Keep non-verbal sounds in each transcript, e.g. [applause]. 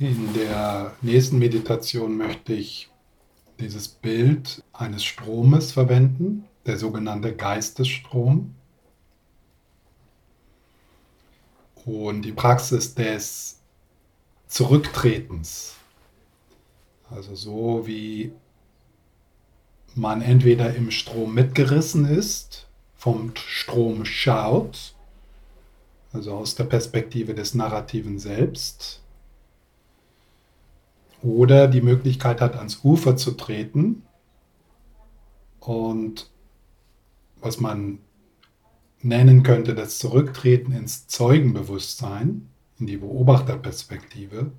In der nächsten Meditation möchte ich dieses Bild eines Stromes verwenden, der sogenannte Geistesstrom. Und die Praxis des Zurücktretens. Also so wie man entweder im Strom mitgerissen ist, vom Strom schaut, also aus der Perspektive des narrativen Selbst, oder die Möglichkeit hat, ans Ufer zu treten und was man nennen könnte, das Zurücktreten ins Zeugenbewusstsein, in die Beobachterperspektive,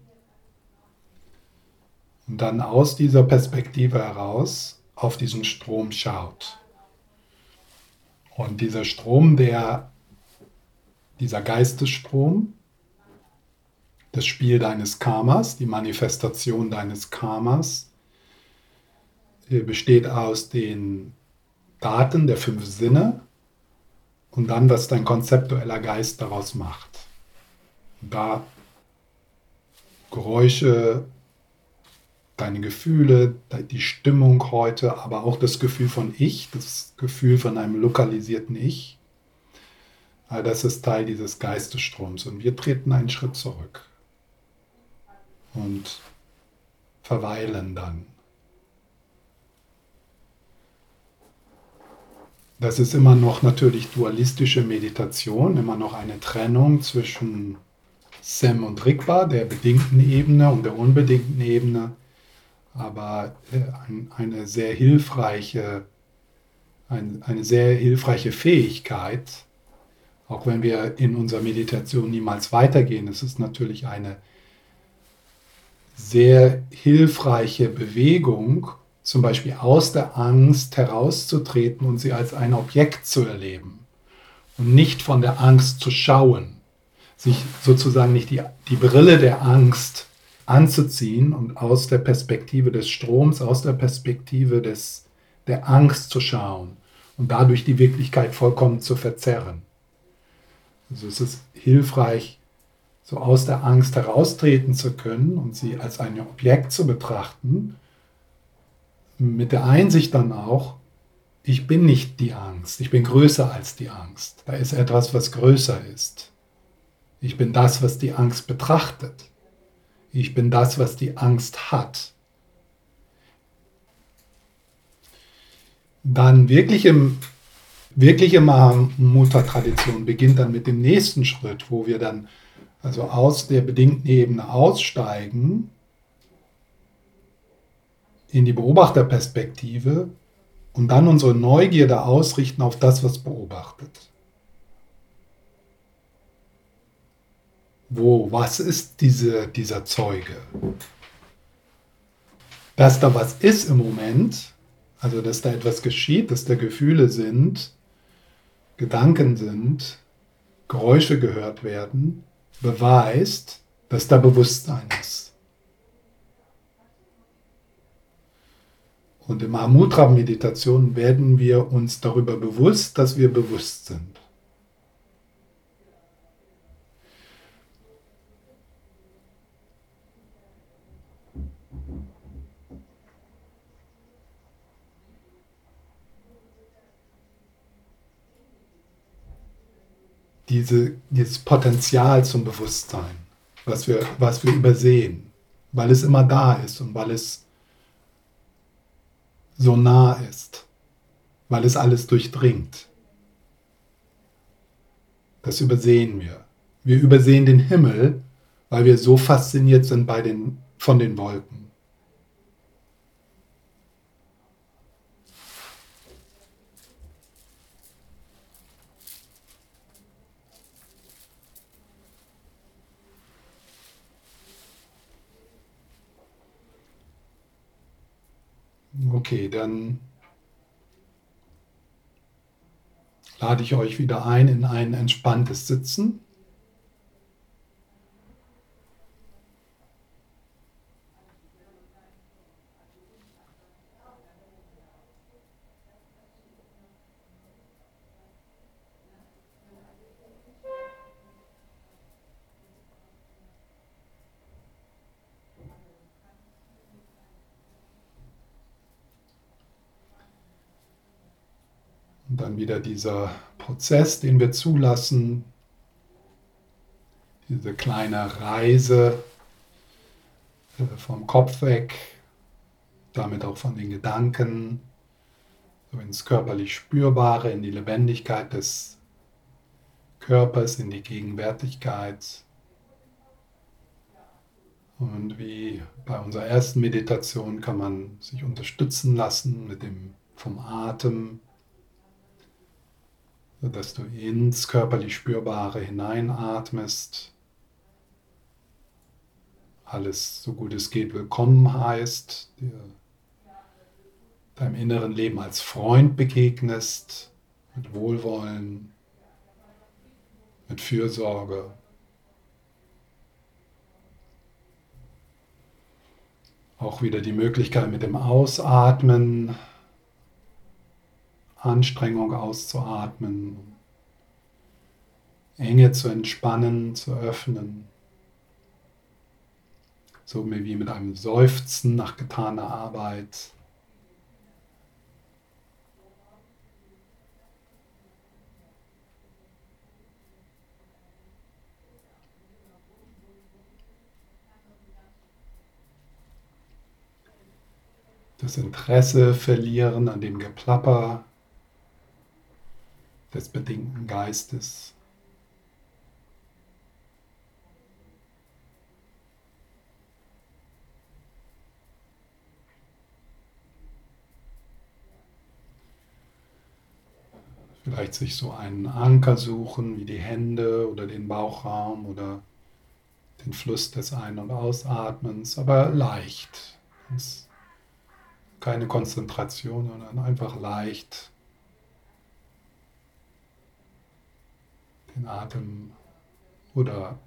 und dann aus dieser Perspektive heraus auf diesen Strom schaut. Und dieser Strom, der, dieser Geistesstrom, das Spiel deines Karmas, die Manifestation deines Karmas, besteht aus den Daten der fünf Sinne und dann, was dein konzeptueller Geist daraus macht. Da Geräusche, deine Gefühle, die Stimmung heute, aber auch das Gefühl von Ich, das Gefühl von einem lokalisierten Ich, das ist Teil dieses Geistesstroms. Und wir treten einen Schritt zurück und verweilen dann. Das ist immer noch natürlich dualistische Meditation, immer noch eine Trennung zwischen Sem und Rigpa, der bedingten Ebene und der unbedingten Ebene, aber äh, eine sehr hilfreiche, eine sehr hilfreiche Fähigkeit, auch wenn wir in unserer Meditation niemals weitergehen. Es ist natürlich eine sehr hilfreiche Bewegung, zum Beispiel aus der Angst herauszutreten und sie als ein Objekt zu erleben und nicht von der Angst zu schauen, sich sozusagen nicht die, die Brille der Angst anzuziehen und aus der Perspektive des Stroms, aus der Perspektive des, der Angst zu schauen und dadurch die Wirklichkeit vollkommen zu verzerren. Also es ist hilfreich, so aus der Angst heraustreten zu können und sie als ein Objekt zu betrachten, mit der Einsicht dann auch, ich bin nicht die Angst, ich bin größer als die Angst. Da ist etwas, was größer ist. Ich bin das, was die Angst betrachtet. Ich bin das, was die Angst hat. Dann wirkliche, wirkliche Mahamudra-Tradition beginnt dann mit dem nächsten Schritt, wo wir dann also aus der bedingten Ebene aussteigen in die Beobachterperspektive und dann unsere Neugierde ausrichten auf das, was beobachtet. Wo, was ist diese, dieser Zeuge? Dass da was ist im Moment, also dass da etwas geschieht, dass da Gefühle sind, Gedanken sind, Geräusche gehört werden, beweist, dass da Bewusstsein ist. Und im Mahamudra-Meditation werden wir uns darüber bewusst, dass wir bewusst sind. Diese, dieses Potenzial zum Bewusstsein, was wir, was wir übersehen, weil es immer da ist und weil es so nah ist, weil es alles durchdringt. Das übersehen wir. Wir übersehen den Himmel, weil wir so fasziniert sind bei den, von den Wolken. Okay, dann lade ich euch wieder ein in ein entspanntes Sitzen. Dann wieder dieser Prozess, den wir zulassen, diese kleine Reise äh, vom Kopf weg, damit auch von den Gedanken, so ins körperlich Spürbare, in die Lebendigkeit des Körpers, in die Gegenwärtigkeit. Und wie bei unserer ersten Meditation kann man sich unterstützen lassen mit dem vom Atem, sodass du ins körperlich Spürbare hineinatmest. Alles so gut es geht willkommen heißt, dir deinem inneren Leben als Freund begegnest, mit Wohlwollen, mit Fürsorge. Auch wieder die Möglichkeit mit dem Ausatmen, Anstrengung auszuatmen, Enge zu entspannen, zu öffnen. So wie mit einem Seufzen nach getaner Arbeit. das Interesse verlieren an dem Geplapper des bedingten Geistes. Vielleicht sich so einen Anker suchen, wie die Hände oder den Bauchraum oder den Fluss des Ein- und Ausatmens, aber leicht. Keine Konzentration, sondern einfach leicht den Atem oder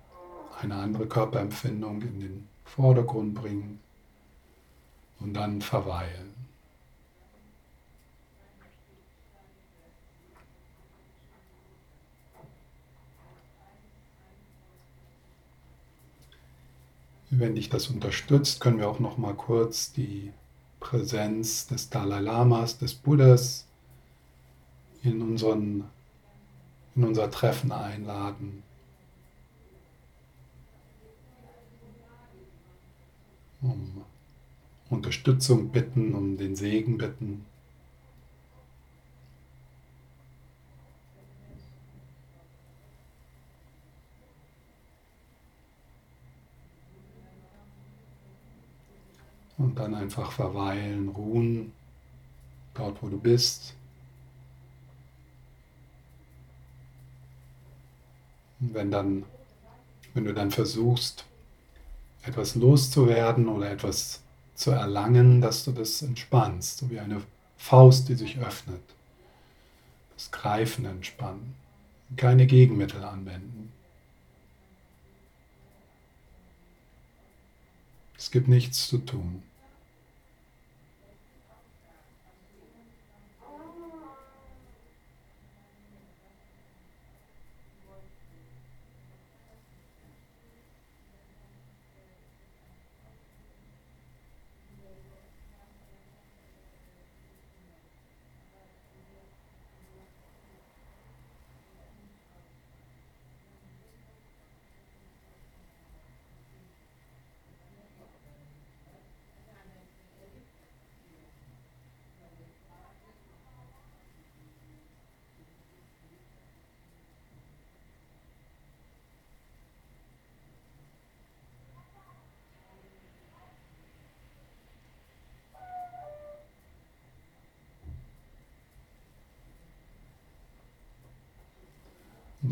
eine andere Körperempfindung in den Vordergrund bringen und dann verweilen. Wenn dich das unterstützt, können wir auch noch mal kurz die Präsenz des Dalai Lamas, des Buddhas in, unseren, in unser Treffen einladen. Um Unterstützung bitten, um den Segen bitten. Und dann einfach verweilen, ruhen, dort wo du bist. Und wenn dann, wenn du dann versuchst, etwas loszuwerden oder etwas zu erlangen, dass du das entspannst, so wie eine Faust, die sich öffnet. Das Greifen entspannen. Keine Gegenmittel anwenden. Es gibt nichts zu tun.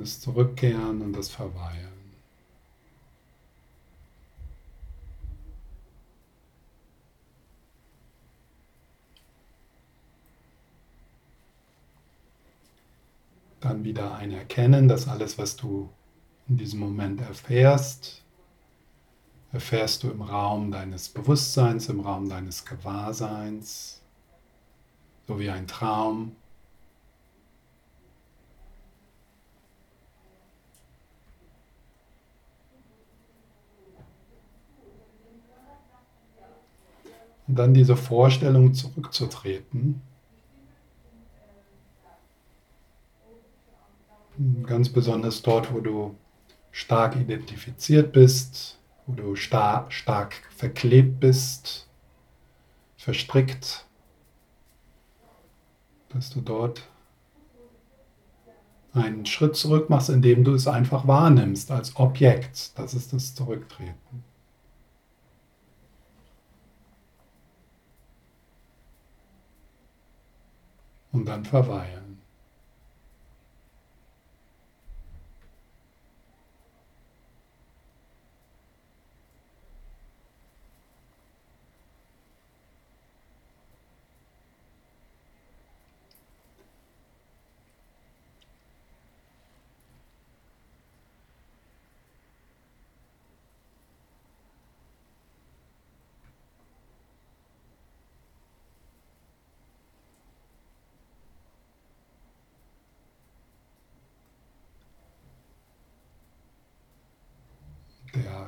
Das Zurückkehren und das Verweilen. Dann wieder ein Erkennen, dass alles, was du in diesem Moment erfährst, erfährst du im Raum deines Bewusstseins, im Raum deines Gewahrseins, so wie ein Traum. Und dann diese Vorstellung zurückzutreten, Ganz besonders dort, wo du stark identifiziert bist, wo du star stark verklebt bist, verstrickt, dass du dort einen Schritt zurück machst, indem du es einfach wahrnimmst als Objekt. Das ist das Zurücktreten. Und dann verweilen.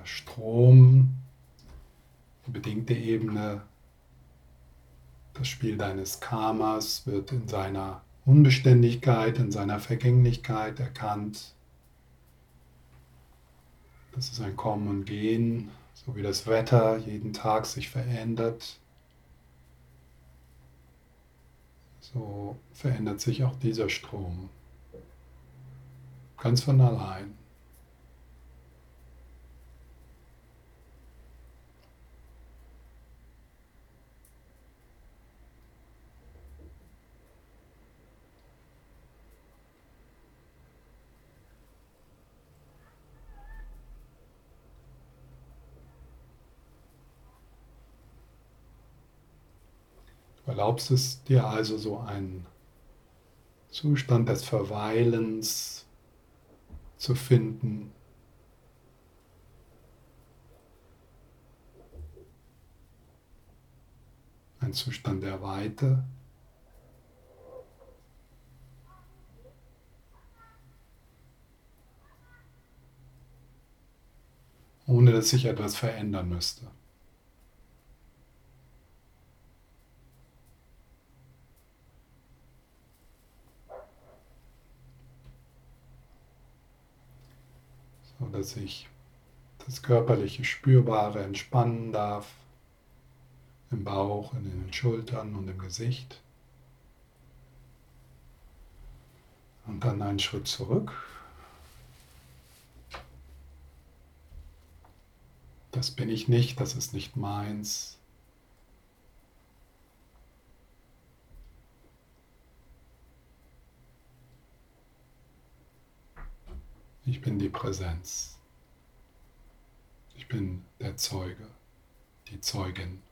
Der Strom, die bedingte Ebene, das Spiel deines Karmas wird in seiner Unbeständigkeit, in seiner Vergänglichkeit erkannt. Das ist ein Kommen und Gehen, so wie das Wetter jeden Tag sich verändert. So verändert sich auch dieser Strom. Ganz von allein. Du erlaubst es dir also so einen Zustand des Verweilens zu finden. Ein Zustand der Weite. ohne dass sich etwas verändern müsste. Dass ich das körperliche Spürbare entspannen darf, im Bauch, in den Schultern und im Gesicht. Und dann einen Schritt zurück. Das bin ich nicht, das ist nicht meins. Ich bin die Präsenz. Ich bin der Zeuge, die Zeugin.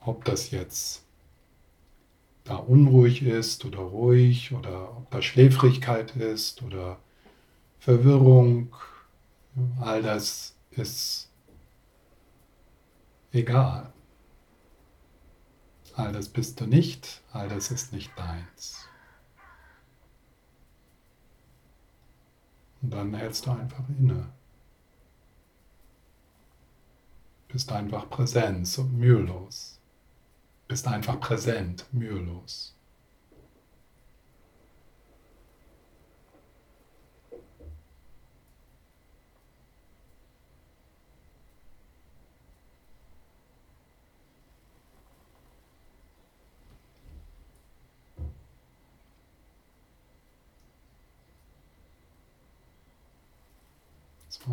Ob das jetzt da unruhig ist oder ruhig oder ob da Schläfrigkeit ist oder Verwirrung, all das ist egal. All das bist du nicht, all das ist nicht deins. Und dann hältst du einfach inne. Bist einfach Präsenz und mühelos. Bist einfach präsent, mühelos.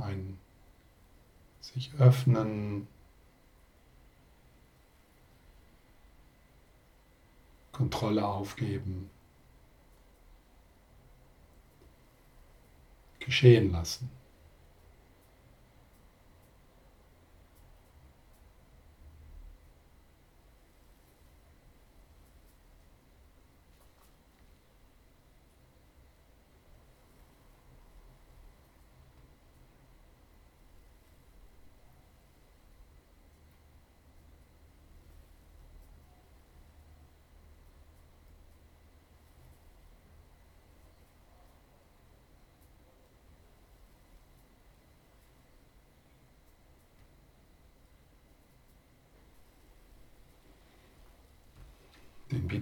ein sich öffnen, Kontrolle aufgeben, geschehen lassen.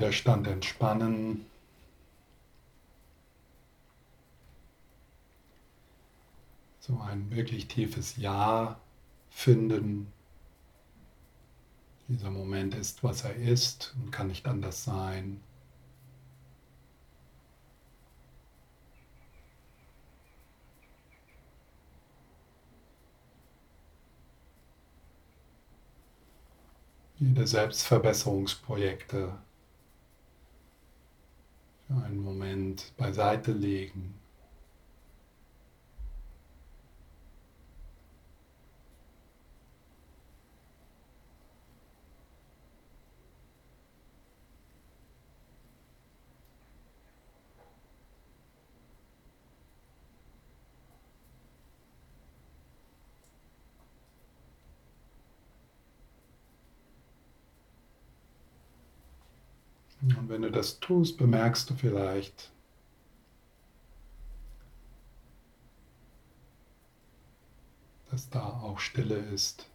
Widerstand entspannen. So ein wirklich tiefes Ja finden. Dieser Moment ist, was er ist und kann nicht anders sein. Jede Selbstverbesserungsprojekte einen Moment beiseite legen. Und wenn du das tust, bemerkst du vielleicht, dass da auch Stille ist.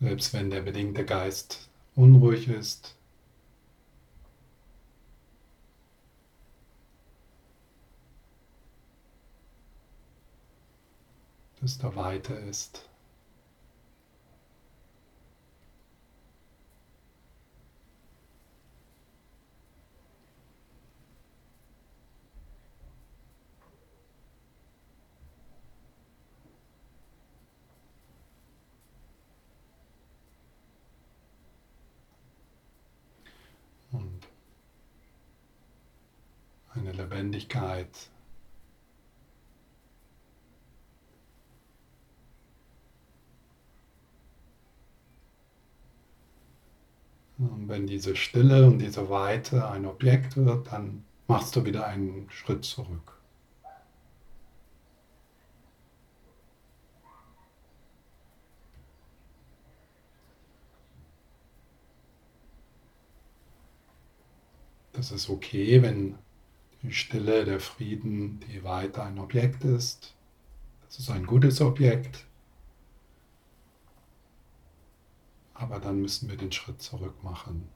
Selbst wenn der bedingte Geist unruhig ist. Dass da Weite ist. Lebendigkeit. Und wenn diese Stille und diese Weite ein Objekt wird, dann machst du wieder einen Schritt zurück. Das ist okay, wenn die Stille, der Frieden, die Weite ein Objekt ist. Das ist ein gutes Objekt. Aber dann müssen wir den Schritt zurück machen.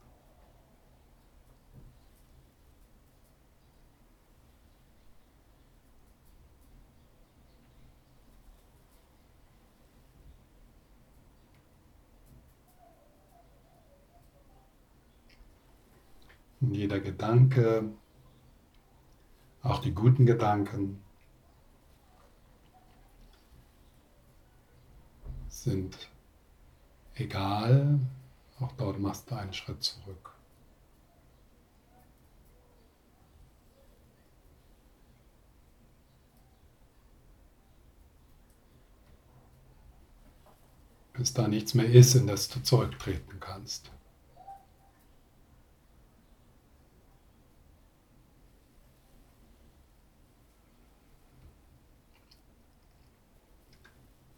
Und jeder Gedanke, auch die guten Gedanken sind egal. Auch dort machst du einen Schritt zurück. Bis da nichts mehr ist, in das du zurücktreten kannst.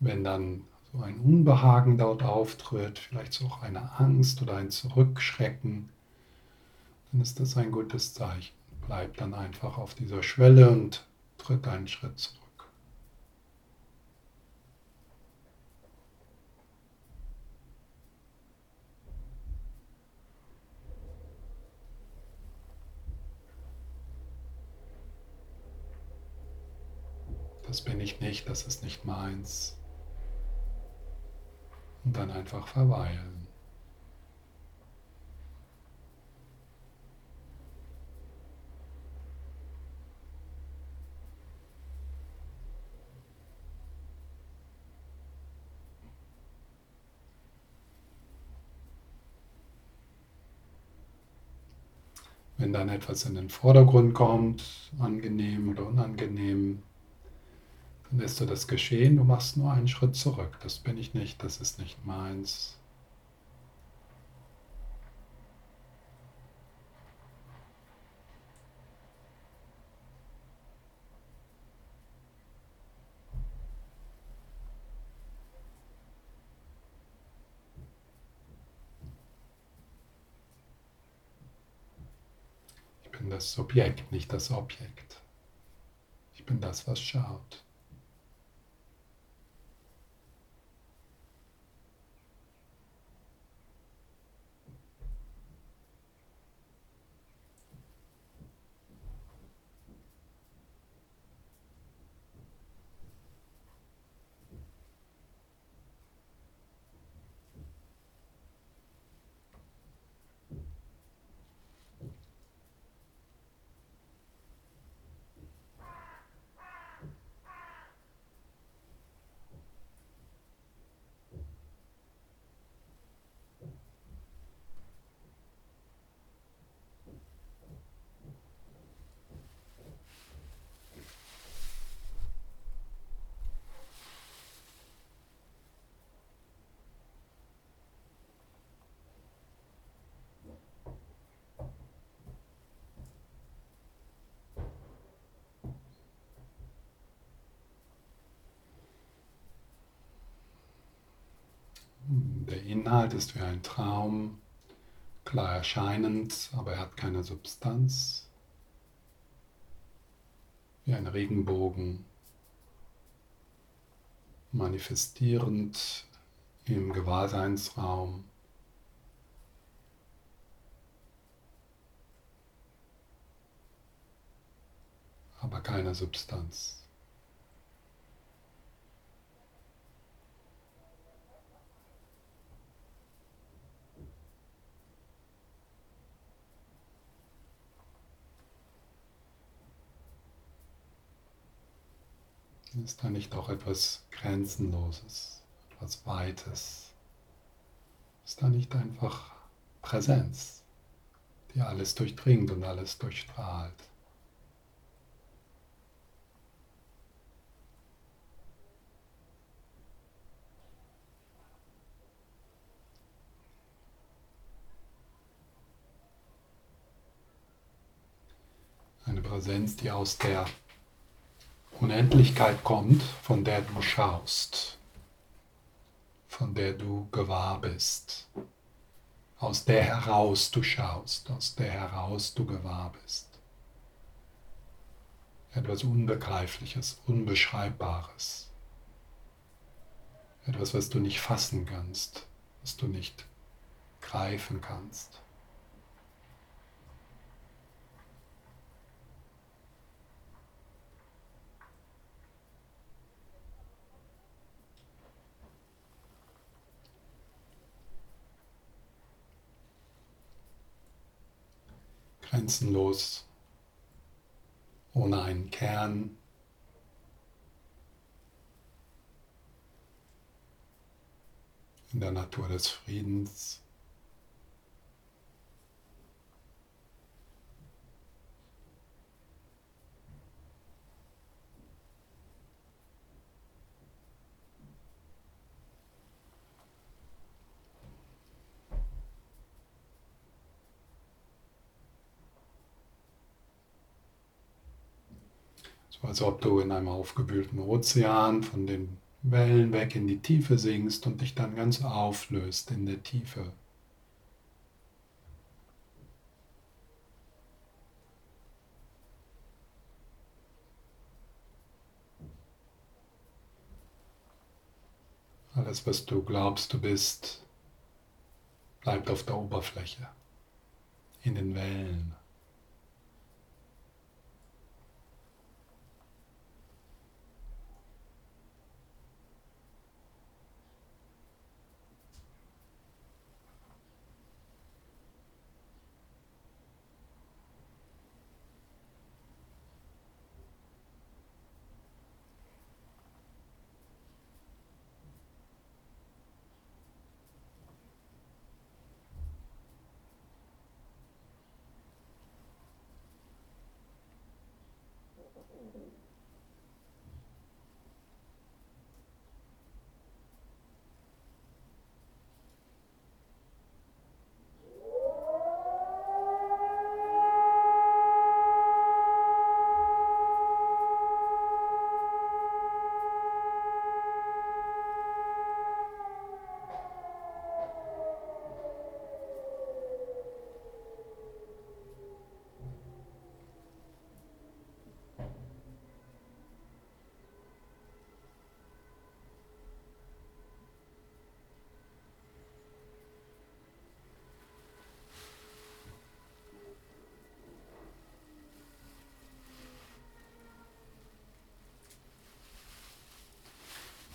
Wenn dann so ein Unbehagen dort auftritt, vielleicht auch eine Angst oder ein Zurückschrecken, dann ist das ein gutes Zeichen. Bleib dann einfach auf dieser Schwelle und tritt einen Schritt zurück. Das bin ich nicht, das ist nicht meins und dann einfach verweilen. Wenn dann etwas in den Vordergrund kommt, angenehm oder unangenehm, lässt du das geschehen, du machst nur einen Schritt zurück. Das bin ich nicht, das ist nicht meins. Ich bin das Subjekt, nicht das Objekt. Ich bin das, was schaut. Der Inhalt ist wie ein Traum, klar erscheinend, aber er hat keine Substanz. Wie ein Regenbogen, manifestierend im Gewahrseinsraum. aber keine Substanz. Ist da nicht auch etwas Grenzenloses, etwas Weites? Ist da nicht einfach Präsenz, die alles durchdringt und alles durchstrahlt? Eine Präsenz, die aus der Unendlichkeit kommt, von der du schaust, von der du gewahr bist, aus der heraus du schaust, aus der heraus du gewahr bist. Etwas Unbegreifliches, Unbeschreibbares. Etwas, was du nicht fassen kannst, was du nicht greifen kannst. Grenzenlos, ohne einen Kern. In der Natur des Friedens. Als ob du in einem aufgewühlten Ozean von den Wellen weg in die Tiefe sinkst und dich dann ganz auflöst in der Tiefe. Alles, was du glaubst, du bist, bleibt auf der Oberfläche, in den Wellen.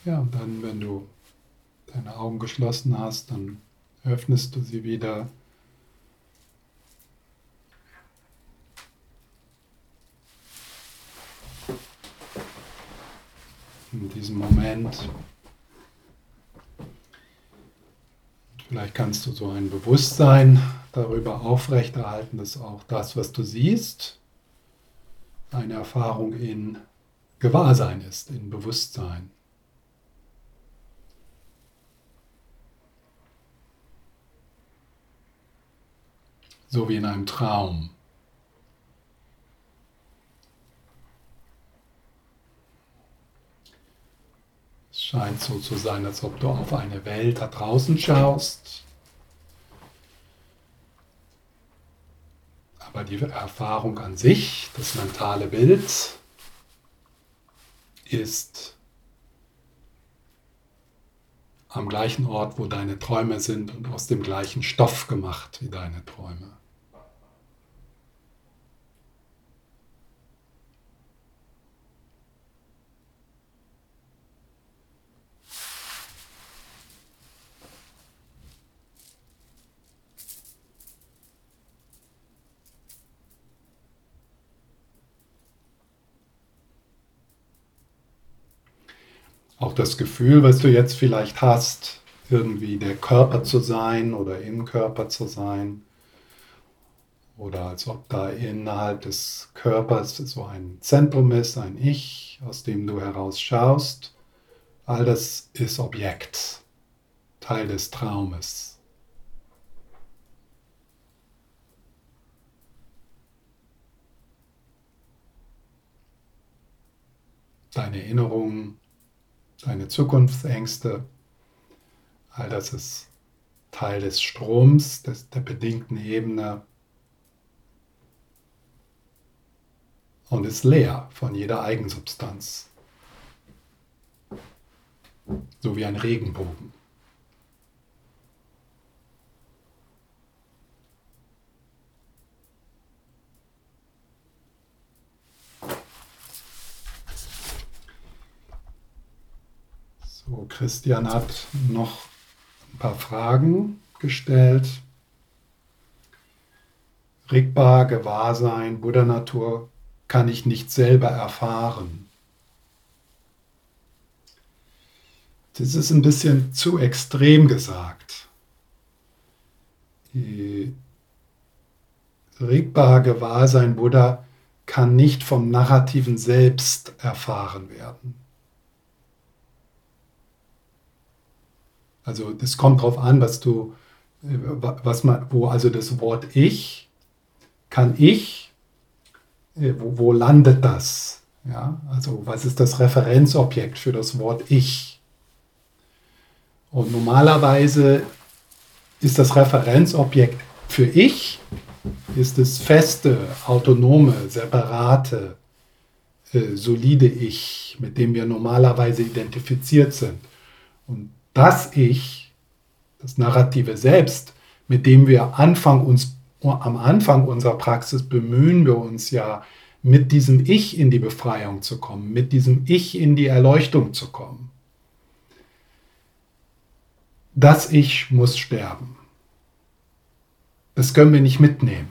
Ja, und dann, wenn du deine Augen geschlossen hast, dann öffnest du sie wieder. In diesem Moment. Vielleicht kannst du so ein Bewusstsein darüber aufrechterhalten, dass auch das, was du siehst, eine Erfahrung in Gewahrsein ist, in Bewusstsein. So wie in einem Traum. Es scheint so zu sein, als ob du auf eine Welt da draußen schaust. Aber die Erfahrung an sich, das mentale Bild, ist am gleichen Ort, wo deine Träume sind und aus dem gleichen Stoff gemacht wie deine Träume. auch das Gefühl, was du jetzt vielleicht hast, irgendwie der Körper zu sein oder im Körper zu sein. Oder als ob da innerhalb des Körpers so ein Zentrum ist, ein Ich, aus dem du heraus schaust. All das ist Objekt, Teil des Traumes. Deine Erinnerungen deine Zukunftsängste, all das ist Teil des Stroms, des, der bedingten Ebene. Und ist leer von jeder Eigensubstanz, so wie ein Regenbogen. So, Christian hat noch ein paar Fragen gestellt. Rigbar, Gewahrsein, Buddha-Natur kann ich nicht selber erfahren. Das ist ein bisschen zu extrem gesagt. Rigbar, Gewahrsein, Buddha kann nicht vom narrativen Selbst erfahren werden. Also das kommt darauf an, was du, was man, wo also das Wort ich, kann ich, äh, wo, wo landet das? Ja, also was ist das Referenzobjekt für das Wort ich? Und normalerweise ist das Referenzobjekt für ich, ist das feste, autonome, separate, äh, solide Ich, mit dem wir normalerweise identifiziert sind. Und das Ich, das narrative Selbst, mit dem wir Anfang uns, am Anfang unserer Praxis bemühen wir uns ja, mit diesem Ich in die Befreiung zu kommen, mit diesem Ich in die Erleuchtung zu kommen. Das Ich muss sterben. Das können wir nicht mitnehmen.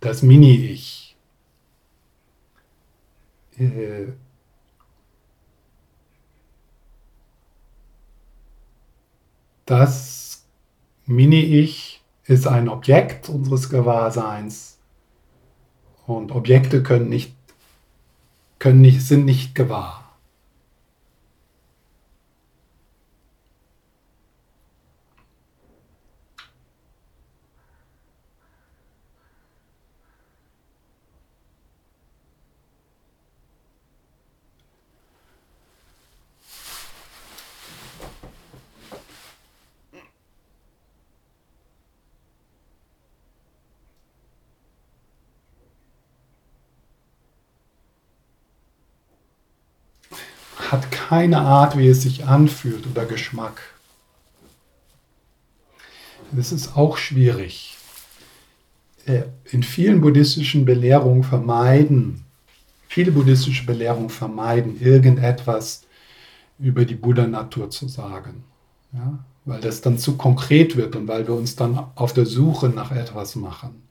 Das Mini-Ich. Äh, Das Mini-Ich ist ein Objekt unseres Gewahrseins und Objekte können nicht, können nicht, sind nicht gewahr. hat keine Art, wie es sich anfühlt oder Geschmack. Das ist auch schwierig. Äh, in vielen buddhistischen Belehrungen vermeiden, viele buddhistische Belehrungen vermeiden, irgendetwas über die Buddha-Natur zu sagen. Ja? Weil das dann zu konkret wird und weil wir uns dann auf der Suche nach etwas machen.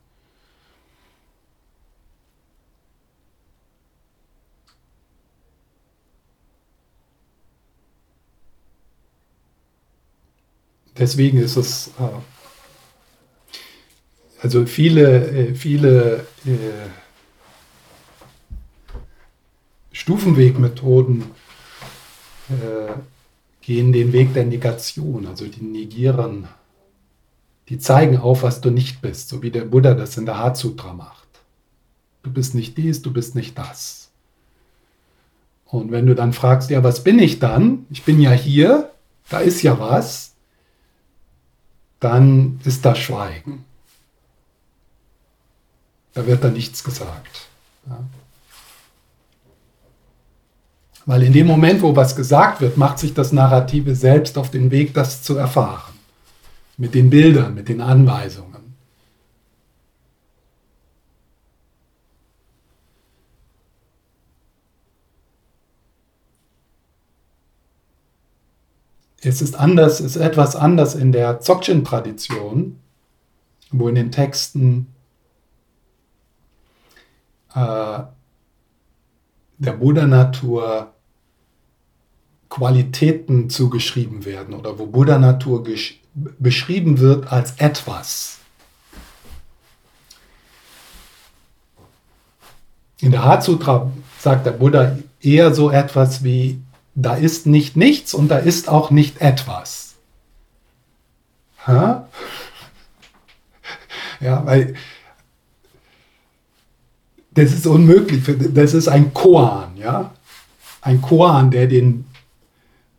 Deswegen ist es, äh, also viele, äh, viele äh, Stufenwegmethoden gehen den Weg der Negation, also die negieren, die zeigen auf, was du nicht bist, so wie der Buddha das in der Hatsutra macht. Du bist nicht dies, du bist nicht das. Und wenn du dann fragst, ja, was bin ich dann? Ich bin ja hier, da ist ja was, dann ist da Schweigen. Da wird dann nichts gesagt. Ja. Weil in dem Moment, wo was gesagt wird, macht sich das Narrative selbst auf den Weg, das zu erfahren. Mit den Bildern, mit den Anweisungen. Es ist anders, es ist etwas anders in der Dzogchen-Tradition, wo in den Texten äh, der Buddha-Natur Qualitäten zugeschrieben werden oder wo Buddha-Natur beschrieben wird als etwas. In der Hatsutra sagt der Buddha eher so etwas wie, da ist nicht nichts und da ist auch nicht etwas. Ha? Ja, weil das ist unmöglich. Das ist ein Koan, ja. Ein Koan, der den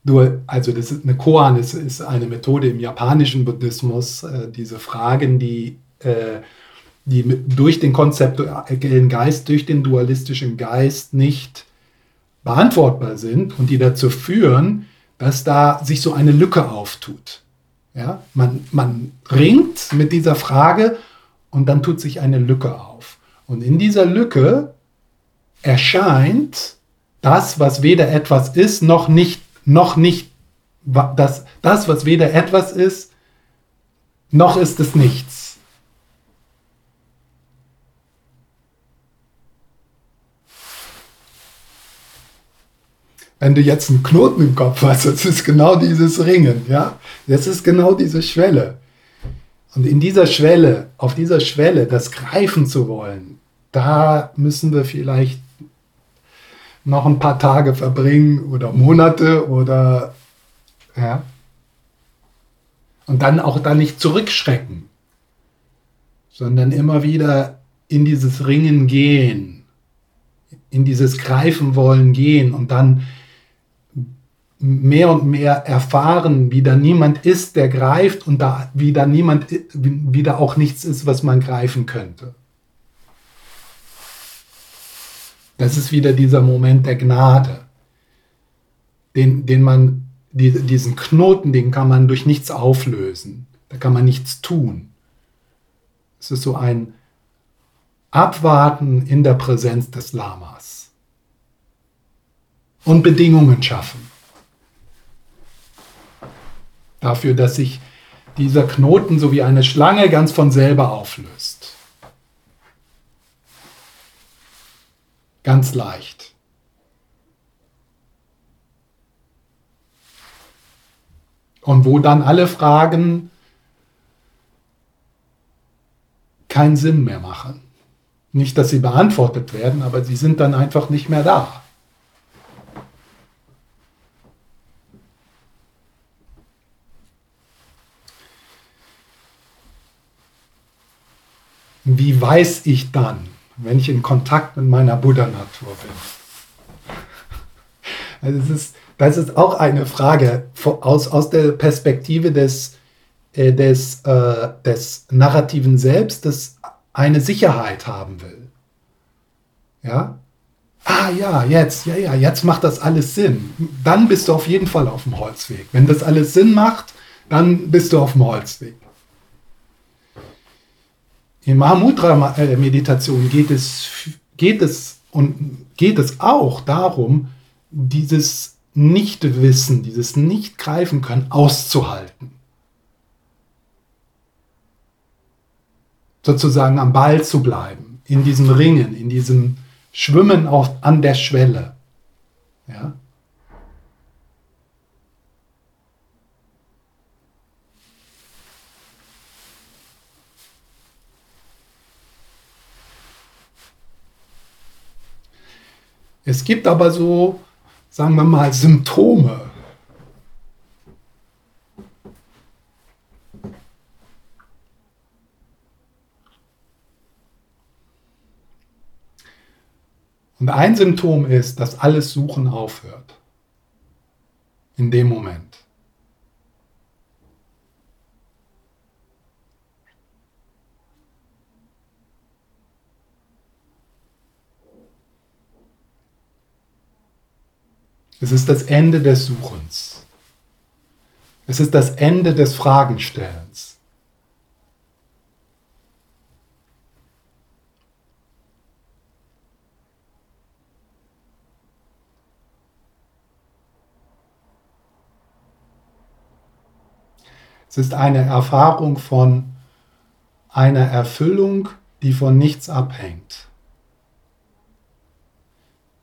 nur, also das ist eine Koan ist, ist eine Methode im japanischen Buddhismus, äh, diese Fragen, die, äh, die durch den konzeptuellen Geist, durch den dualistischen Geist nicht beantwortbar sind und die dazu führen, dass da sich so eine Lücke auftut. Ja? Man, man ringt mit dieser Frage und dann tut sich eine Lücke auf. Und in dieser Lücke erscheint das, was weder etwas ist, noch nicht noch nicht das, das, was weder etwas ist, noch ist es nichts. Wenn du jetzt einen Knoten im Kopf hast, das ist genau dieses Ringen, ja? Das ist genau diese Schwelle. Und in dieser Schwelle, auf dieser Schwelle, das greifen zu wollen, da müssen wir vielleicht noch ein paar Tage verbringen oder Monate oder ja. Und dann auch da nicht zurückschrecken, sondern immer wieder in dieses Ringen gehen, in dieses Greifen wollen gehen und dann mehr und mehr erfahren, wie da niemand ist, der greift und da wieder niemand, wieder auch nichts ist, was man greifen könnte. Das ist wieder dieser Moment der Gnade, den, den man, die, diesen Knoten, den kann man durch nichts auflösen. Da kann man nichts tun. Es ist so ein Abwarten in der Präsenz des Lamas. Und Bedingungen schaffen. Dafür, dass sich dieser Knoten so wie eine Schlange ganz von selber auflöst. Ganz leicht. Und wo dann alle Fragen keinen Sinn mehr machen. Nicht, dass sie beantwortet werden, aber sie sind dann einfach nicht mehr da. Wie weiß ich dann, wenn ich in Kontakt mit meiner Buddha-Natur bin. Also das, ist, das ist auch eine Frage aus, aus der Perspektive des, äh, des, äh, des narrativen Selbst, das eine Sicherheit haben will. Ja? Ah ja, jetzt, ja, ja, jetzt macht das alles Sinn. Dann bist du auf jeden Fall auf dem Holzweg. Wenn das alles Sinn macht, dann bist du auf dem Holzweg. In Mahamudra-Meditation geht es, geht, es und geht es auch darum, dieses Nichtwissen, dieses Nicht-Greifen können auszuhalten. Sozusagen am Ball zu bleiben, in diesem Ringen, in diesem Schwimmen auf, an der Schwelle. Ja? Es gibt aber so, sagen wir mal, Symptome. Und ein Symptom ist, dass alles Suchen aufhört. In dem Moment. Es ist das Ende des Suchens. Es ist das Ende des Fragenstellens. Es ist eine Erfahrung von einer Erfüllung, die von nichts abhängt,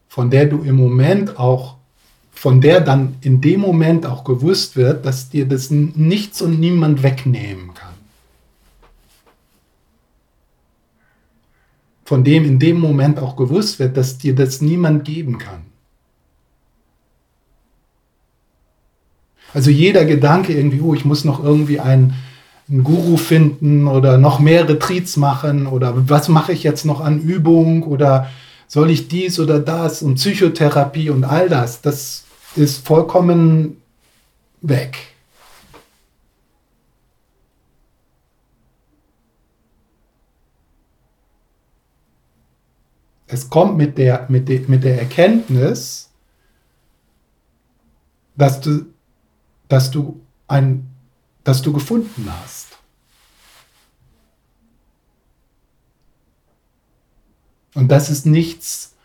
von der du im Moment auch, von der dann in dem Moment auch gewusst wird, dass dir das nichts und niemand wegnehmen kann. Von dem in dem Moment auch gewusst wird, dass dir das niemand geben kann. Also jeder Gedanke irgendwie, oh, ich muss noch irgendwie einen, einen Guru finden oder noch mehr Retreats machen oder was mache ich jetzt noch an Übung oder soll ich dies oder das und Psychotherapie und all das, das ist vollkommen weg. Es kommt mit der, mit, der, mit der Erkenntnis, dass du dass du ein, dass du gefunden hast. Und das ist nichts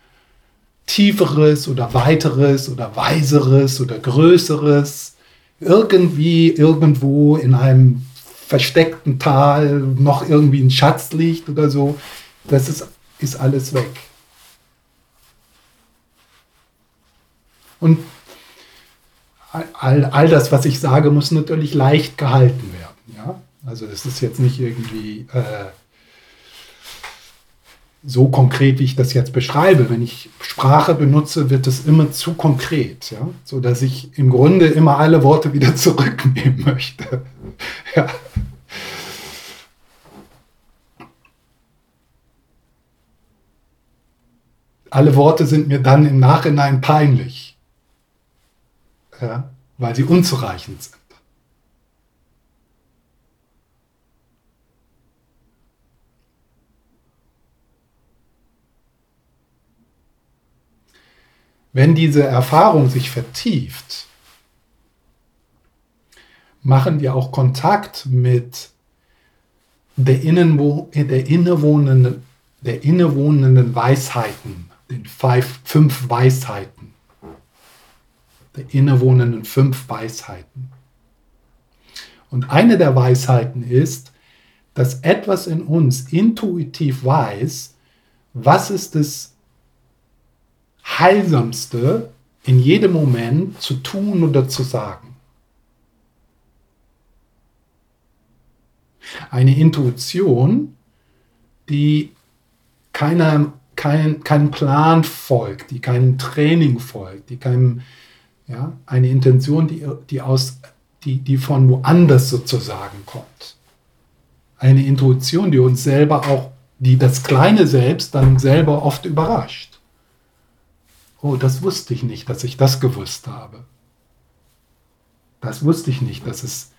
Tieferes oder Weiteres oder Weiseres oder Größeres. Irgendwie, irgendwo in einem versteckten Tal noch irgendwie ein Schatz liegt oder so. Das ist, ist alles weg. Und all, all das, was ich sage, muss natürlich leicht gehalten werden. Ja? Also es ist jetzt nicht irgendwie äh, so konkret, wie ich das jetzt beschreibe. Wenn ich Sprache benutze, wird es immer zu konkret, ja? so dass ich im Grunde immer alle Worte wieder [laughs] zurücknehmen möchte. [laughs] ja. Alle Worte sind mir dann im Nachhinein peinlich ja, weil sie unzureichend sind. Wenn diese Erfahrung sich vertieft, machen wir auch Kontakt mit der, Innenwo der, innewohnenden, der innewohnenden Weisheiten, den five, fünf Weisheiten der innewohnenden fünf Weisheiten. Und eine der Weisheiten ist, dass etwas in uns intuitiv weiß, was ist das Heilsamste in jedem Moment zu tun oder zu sagen. Eine Intuition, die keiner, kein, keinem Plan folgt, die keinem Training folgt, die keinem ja, eine Intention, die, die, aus, die, die von woanders sozusagen kommt. Eine Intuition, die uns selber auch, die das kleine Selbst dann selber oft überrascht. Oh, das wusste ich nicht, dass ich das gewusst habe. Das wusste ich nicht, dass es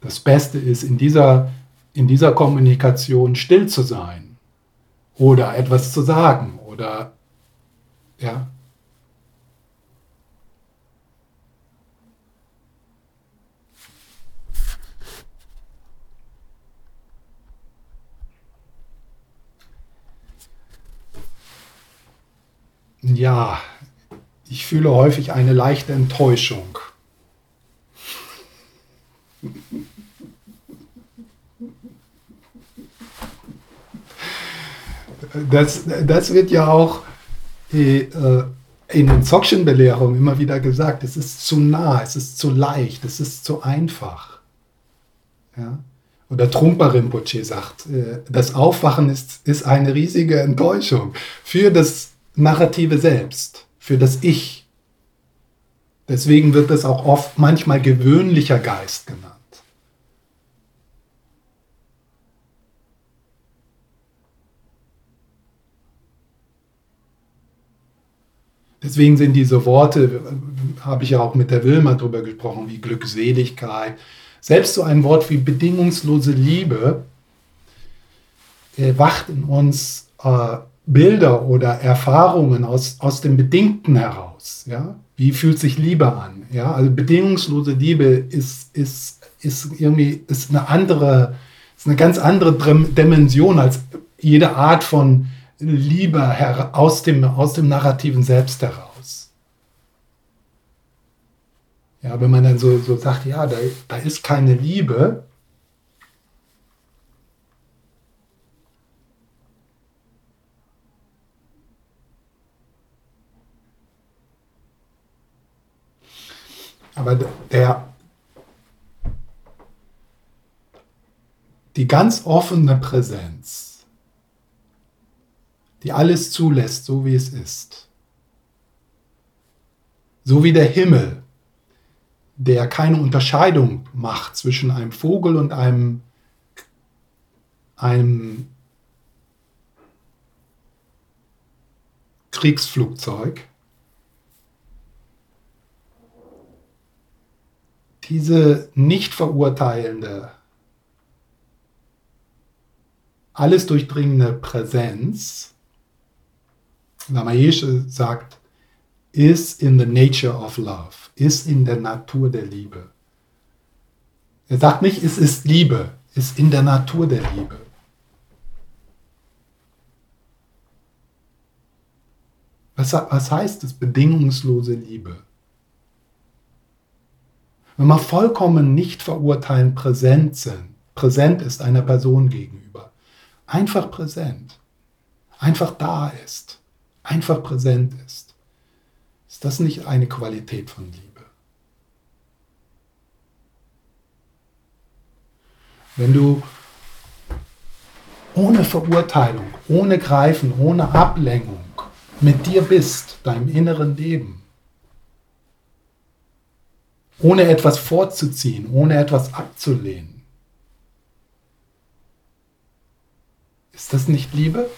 das Beste ist, in dieser, in dieser Kommunikation still zu sein oder etwas zu sagen oder ja, Ja, ich fühle häufig eine leichte Enttäuschung. Das, das wird ja auch äh, in den Dzogchen-Belehrungen immer wieder gesagt, es ist zu nah, es ist zu leicht, es ist zu einfach. Ja? Oder Trungpa Rinpoche sagt, äh, das Aufwachen ist, ist eine riesige Enttäuschung für das Narrative selbst, für das Ich. Deswegen wird es auch oft manchmal gewöhnlicher Geist genannt. Deswegen sind diese Worte, habe ich ja auch mit der Wilma drüber gesprochen, wie Glückseligkeit. Selbst so ein Wort wie bedingungslose Liebe äh, wacht in uns äh, Bilder oder Erfahrungen aus, aus dem Bedingten heraus. Ja? Wie fühlt sich Liebe an? Ja? Also bedingungslose Liebe ist, ist, ist irgendwie ist eine andere, ist eine ganz andere Dimension als jede Art von Liebe aus dem, aus dem narrativen Selbst heraus. Ja, wenn man dann so, so sagt, ja, da, da ist keine Liebe, Aber der, die ganz offene Präsenz, die alles zulässt, so wie es ist, so wie der Himmel, der keine Unterscheidung macht zwischen einem Vogel und einem, einem Kriegsflugzeug, diese nicht verurteilende, alles durchdringende Präsenz, Lamaesche sagt, ist in the nature of love, ist in der Natur der Liebe. Er sagt nicht, es ist Liebe, ist in der Natur der Liebe. Was, was heißt es, bedingungslose Liebe? Wenn man vollkommen nicht verurteilen präsent sind, präsent ist einer Person gegenüber, einfach präsent, einfach da ist, einfach präsent ist, ist das nicht eine Qualität von Liebe? Wenn du ohne Verurteilung, ohne Greifen, ohne Ablenkung mit dir bist, deinem inneren Leben, ohne etwas vorzuziehen, ohne etwas abzulehnen. Ist das nicht Liebe?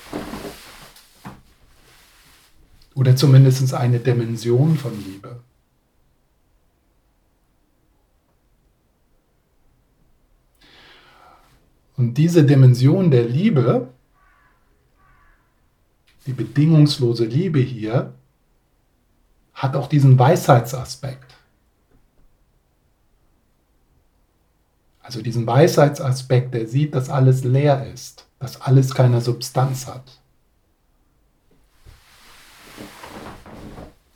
Oder zumindest eine Dimension von Liebe? Und diese Dimension der Liebe, die bedingungslose Liebe hier, hat auch diesen Weisheitsaspekt. Also diesen Weisheitsaspekt, der sieht, dass alles leer ist, dass alles keine Substanz hat.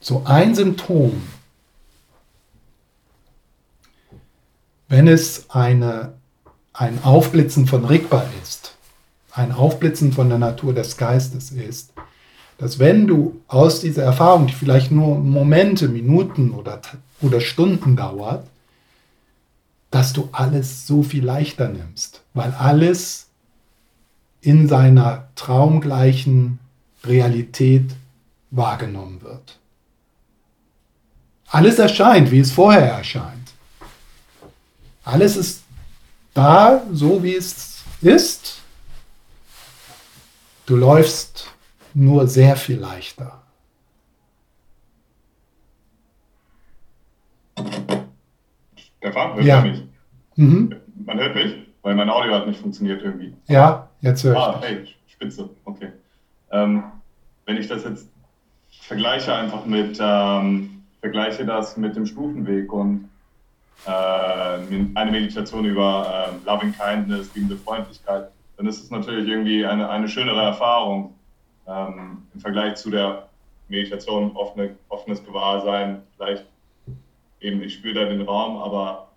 So ein Symptom, wenn es eine, ein Aufblitzen von Rigpa ist, ein Aufblitzen von der Natur des Geistes ist, dass wenn du aus dieser Erfahrung, die vielleicht nur Momente, Minuten oder, oder Stunden dauert, dass du alles so viel leichter nimmst, weil alles in seiner traumgleichen Realität wahrgenommen wird. Alles erscheint, wie es vorher erscheint. Alles ist da, so wie es ist. Du läufst nur sehr viel leichter. Stefan, hört ja. mich? Mhm. Man hört mich, weil mein Audio hat nicht funktioniert irgendwie. Ja, jetzt höre ich. Ah, hey, spitze, okay. Ähm, wenn ich das jetzt vergleiche einfach mit, ähm, vergleiche das mit dem Stufenweg und äh, eine Meditation über äh, Loving Kindness, liebende Freundlichkeit, dann ist es natürlich irgendwie eine, eine schönere Erfahrung ähm, im Vergleich zu der Meditation, offene, offenes Gewahrsein, vielleicht eben, ich spüre da den Raum, aber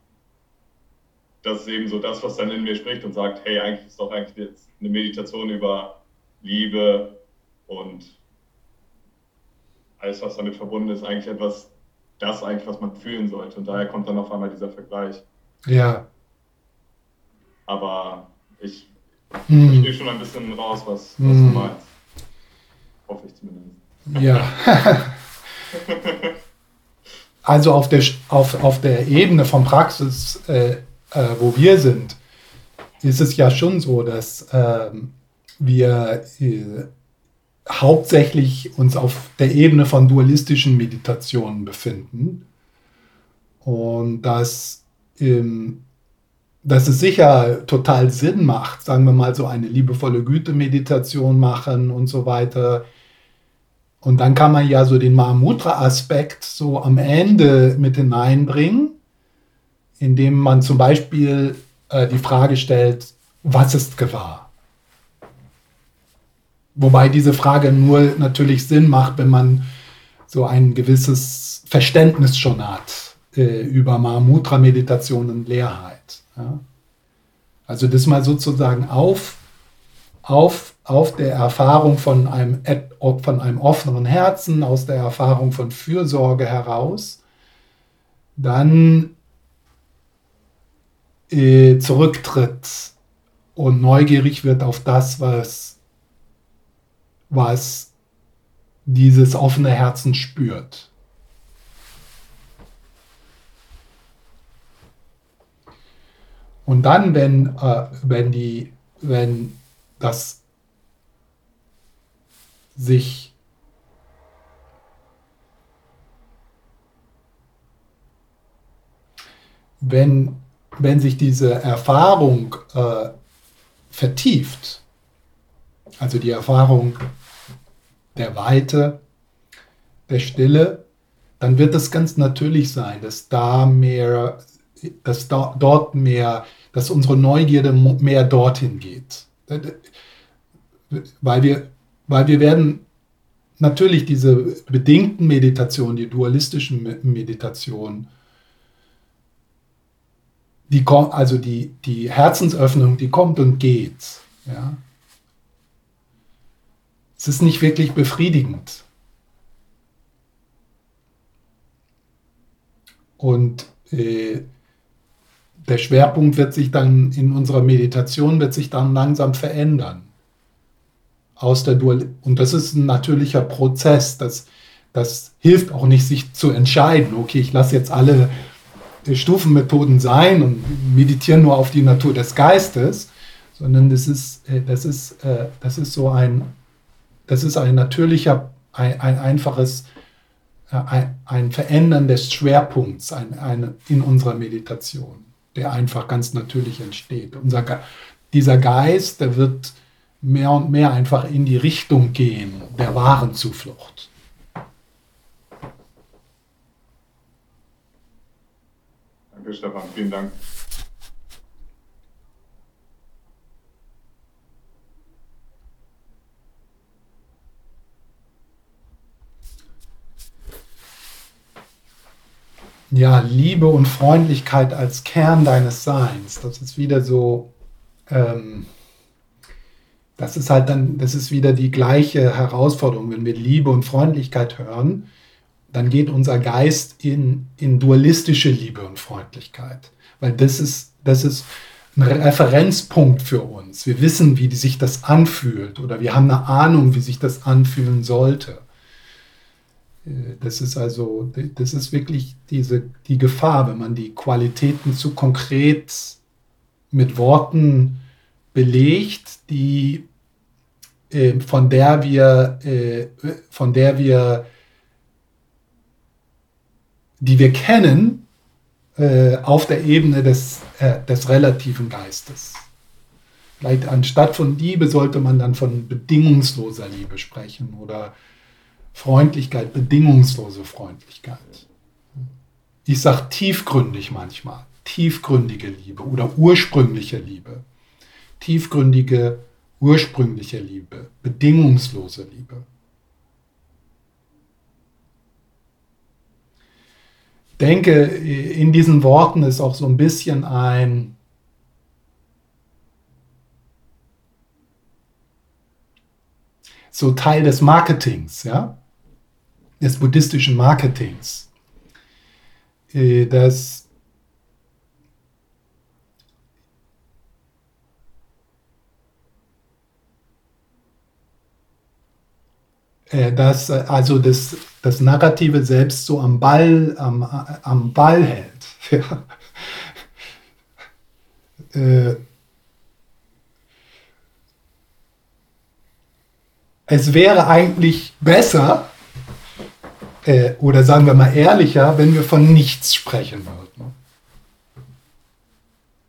das ist eben so das, was dann in mir spricht und sagt, hey, eigentlich ist doch eigentlich jetzt eine Meditation über Liebe und alles, was damit verbunden ist, eigentlich etwas, das eigentlich, was man fühlen sollte. Und daher kommt dann auf einmal dieser Vergleich. Ja. Aber ich hm. verstehe schon ein bisschen raus, was, was hm. du meinst. Hoffe ich zumindest. Ja. [laughs] [laughs] Also auf der, auf, auf der Ebene von Praxis, äh, äh, wo wir sind, ist es ja schon so, dass äh, wir äh, hauptsächlich uns auf der Ebene von dualistischen Meditationen befinden. Und dass, ähm, dass es sicher total Sinn macht, sagen wir mal so eine liebevolle Güte-Meditation machen und so weiter. Und dann kann man ja so den Mahamudra-Aspekt so am Ende mit hineinbringen, indem man zum Beispiel äh, die Frage stellt, was ist gewahr? Wobei diese Frage nur natürlich Sinn macht, wenn man so ein gewisses Verständnis schon hat äh, über Mahamudra-Meditation und Leerheit. Ja? Also das mal sozusagen auf, auf, auf der Erfahrung von einem, von einem offenen Herzen, aus der Erfahrung von Fürsorge heraus, dann äh, zurücktritt und neugierig wird auf das, was, was dieses offene Herzen spürt. Und dann, wenn, äh, wenn, die, wenn das sich wenn, wenn sich diese Erfahrung äh, vertieft, also die Erfahrung der Weite, der Stille, dann wird es ganz natürlich sein, dass da mehr, dass da, dort mehr, dass unsere Neugierde mehr dorthin geht. Weil wir, weil wir werden natürlich diese bedingten Meditationen, die dualistischen Meditationen, die, also die, die Herzensöffnung, die kommt und geht. Ja. Es ist nicht wirklich befriedigend. Und äh, der Schwerpunkt wird sich dann in unserer Meditation wird sich dann langsam verändern. Aus der Dual und das ist ein natürlicher Prozess. Das, das hilft auch nicht, sich zu entscheiden, okay, ich lasse jetzt alle Stufenmethoden sein und meditieren nur auf die Natur des Geistes, sondern das ist, äh, das ist, äh, das ist so ein, das ist ein natürlicher, ein, ein einfaches, äh, ein, ein Verändern des Schwerpunkts ein, ein, in unserer Meditation, der einfach ganz natürlich entsteht. Unser, dieser Geist, der wird mehr und mehr einfach in die Richtung gehen der wahren Zuflucht. Danke, Stefan. Vielen Dank. Ja, Liebe und Freundlichkeit als Kern deines Seins. Das ist wieder so, ähm, das ist halt dann, das ist wieder die gleiche Herausforderung. Wenn wir Liebe und Freundlichkeit hören, dann geht unser Geist in, in dualistische Liebe und Freundlichkeit. Weil das ist, das ist ein Referenzpunkt für uns. Wir wissen, wie sich das anfühlt oder wir haben eine Ahnung, wie sich das anfühlen sollte. Äh, das ist also, das ist wirklich diese, die Gefahr, wenn man die Qualitäten zu konkret mit Worten belegt, die, äh, von der wir, äh, von der wir die wir kennen, äh, auf der Ebene des, äh, des relativen Geistes. Vielleicht anstatt von Liebe sollte man dann von bedingungsloser Liebe sprechen oder Freundlichkeit, bedingungslose Freundlichkeit. Ich sage tiefgründig manchmal, tiefgründige Liebe oder ursprüngliche Liebe. Tiefgründige, ursprüngliche Liebe, bedingungslose Liebe. denke, in diesen Worten ist auch so ein bisschen ein so Teil des Marketings, ja, des buddhistischen Marketings, äh, dass Äh, dass äh, also das, das Narrative selbst so am Ball, am, am Ball hält. [laughs] Äh, es wäre eigentlich besser, äh, oder sagen wir mal ehrlicher, wenn wir von nichts sprechen würden.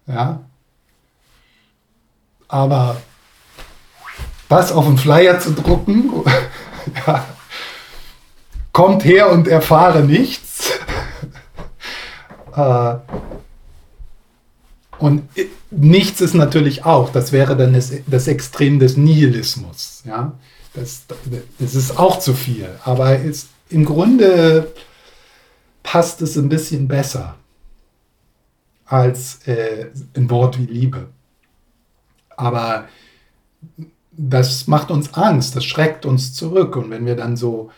Ja? Aber was auf den Flyer zu drucken, [laughs] ja, kommt her und erfahre nichts. [laughs] äh, und nichts ist natürlich auch, das wäre dann das, das Extrem des Nihilismus. Ja? Das, das ist auch zu viel. Aber es, im Grunde passt es ein bisschen besser als äh, ein Wort wie Liebe. Aber das macht uns Angst, das schreckt uns zurück. Und wenn wir dann so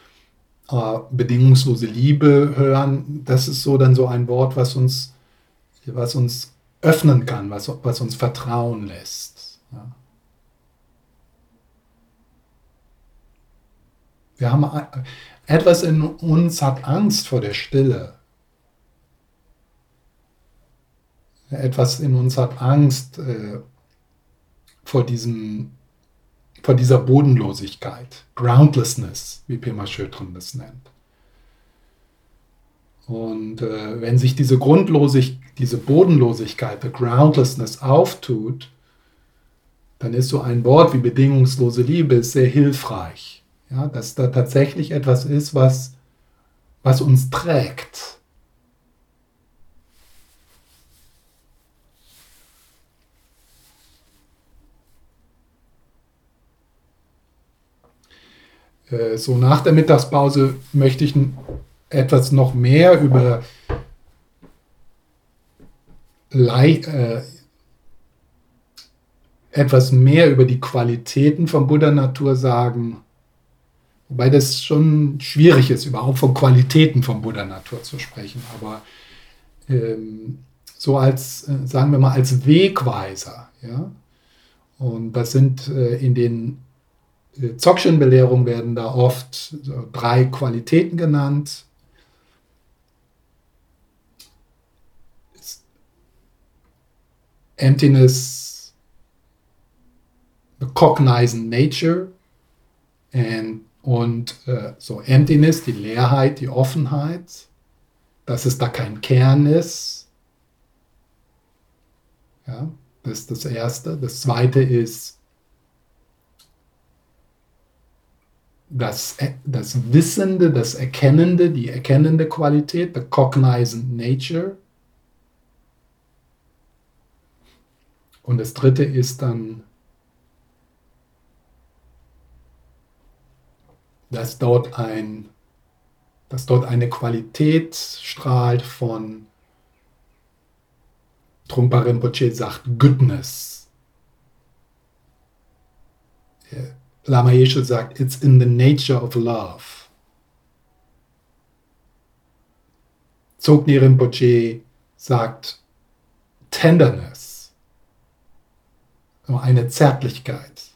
äh, bedingungslose Liebe hören, das ist so dann so ein Wort, was uns, was uns öffnen kann, was, was uns vertrauen lässt. Ja. Wir haben etwas in uns hat Angst vor der Stille. Etwas in uns hat Angst äh, vor diesem vor dieser Bodenlosigkeit, Groundlessness, wie Pema Schödrin das nennt. Und äh, wenn sich diese Grundlosig, diese Bodenlosigkeit, the Groundlessness auftut, dann ist so ein Wort wie bedingungslose Liebe sehr hilfreich. Ja, dass da tatsächlich etwas ist, was, was uns trägt. Äh, so nach der Mittagspause möchte ich etwas noch mehr über äh, etwas mehr über die Qualitäten von Buddha Natur sagen Wobei das schon schwierig ist, überhaupt von Qualitäten von Buddha Natur zu sprechen. Aber ähm, so als, äh, sagen wir mal, als Wegweiser. Ja? Und das sind äh, in den äh, Dzogchen-Belehrungen werden da oft so drei Qualitäten genannt. Emptiness, the cognizant nature and und äh, so Emptiness, die Leerheit, die Offenheit, dass es da kein Kern ist. Ja, das ist das Erste. Das Zweite ist das, das Wissende, das Erkennende, die erkennende Qualität, the cognizant nature. Und das Dritte ist dann dass dort, ein, dass dort eine Qualität strahlt von, Trungpa Rinpoche sagt, Goodness. Lama Yeshe sagt, it's in the nature of love. Zogni Rinpoche sagt, Tenderness, eine Zärtlichkeit.